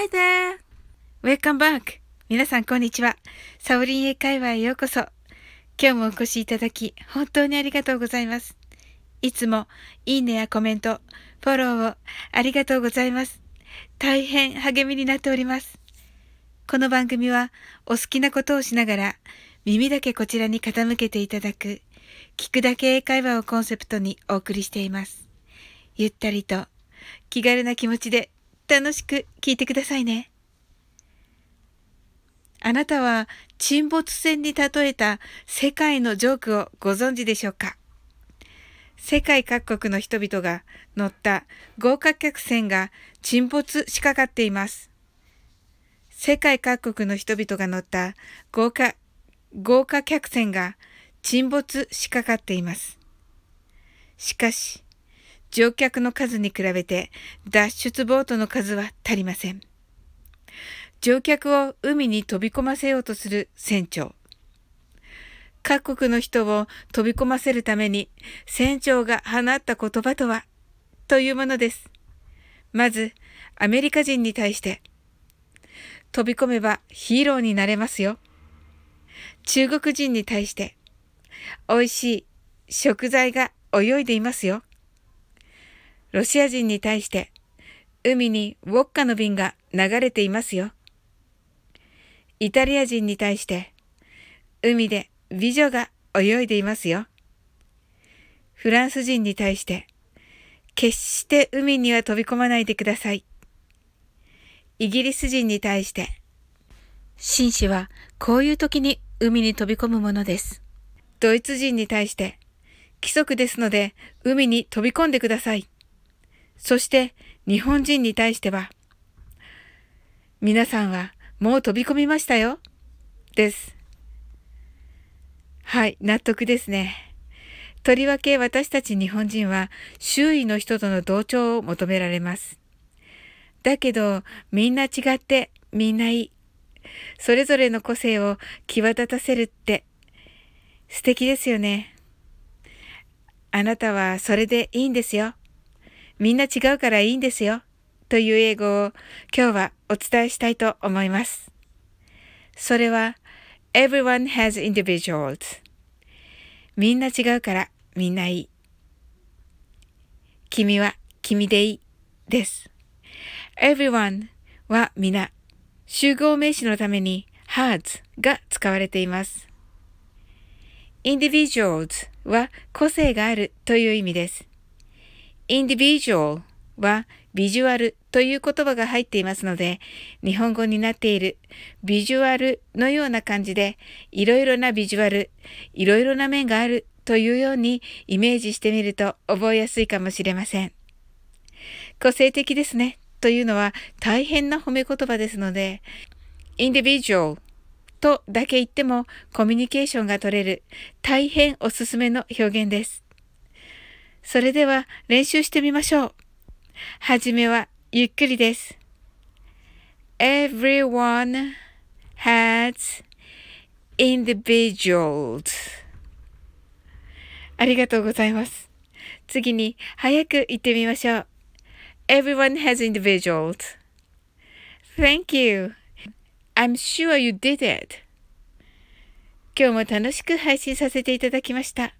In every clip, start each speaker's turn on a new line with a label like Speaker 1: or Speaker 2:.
Speaker 1: Hi there! Welcome back! 皆さん、こんにちは。サオリン英会話へようこそ。今日もお越しいただき、本当にありがとうございます。いつも、いいねやコメント、フォローをありがとうございます。大変励みになっております。この番組は、お好きなことをしながら、耳だけこちらに傾けていただく、聞くだけ英会話をコンセプトにお送りしています。ゆったりと、気軽な気持ちで楽しく聞いてくださいね。あなたは沈没船に例えた世界のジョークをご存知でしょうか？世界各国の人々が乗った豪華客船が沈没しかかっています。世界各国の人々が乗った豪華、豪華客船が沈没しかかっています。しかし、乗客の数に比べて脱出ボートの数は足りません。乗客を海に飛び込ませようとする船長。各国の人を飛び込ませるために船長が放った言葉とはというものです。まず、アメリカ人に対して、飛び込めばヒーローになれますよ。中国人に対して、美味しい食材が泳いでいますよ。ロシア人に対して、海にウォッカの瓶が流れていますよ。イタリア人に対して、海で美女が泳いでいますよ。フランス人に対して、決して海には飛び込まないでください。イギリス人に対して、紳士はこういう時に海に飛び込むものです。ドイツ人に対して、規則ですので海に飛び込んでください。そして日本人に対しては、皆さんはもう飛び込みましたよ。です。はい、納得ですね。とりわけ私たち日本人は周囲の人との同調を求められます。だけどみんな違ってみんないい。それぞれの個性を際立たせるって素敵ですよね。あなたはそれでいいんですよ。みんな違うからいいんですよ。という英語を今日はお伝えしたいと思います。それは Everyone has individuals みんな違うからみんないい。君は君でいいです。Everyone は皆集合名詞のために has が使われています。individuals は個性があるという意味です。Individual はビジュアルという言葉が入っていますので、日本語になっているビジュアルのような感じで、いろいろなビジュアル、いろいろな面があるというようにイメージしてみると覚えやすいかもしれません。個性的ですねというのは大変な褒め言葉ですので、individual とだけ言ってもコミュニケーションが取れる大変おすすめの表現です。それでは練習してみましょう。はじめはゆっくりです。Everyone has individuals ありがとうございます。次に早く言ってみましょう。Everyone has individuals. Thank you. I'm sure you did it. 今日も楽しく配信させていただきました。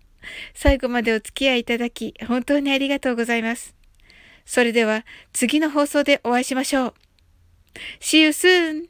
Speaker 1: 最後までお付き合いいただき、本当にありがとうございます。それでは次の放送でお会いしましょう。See you soon!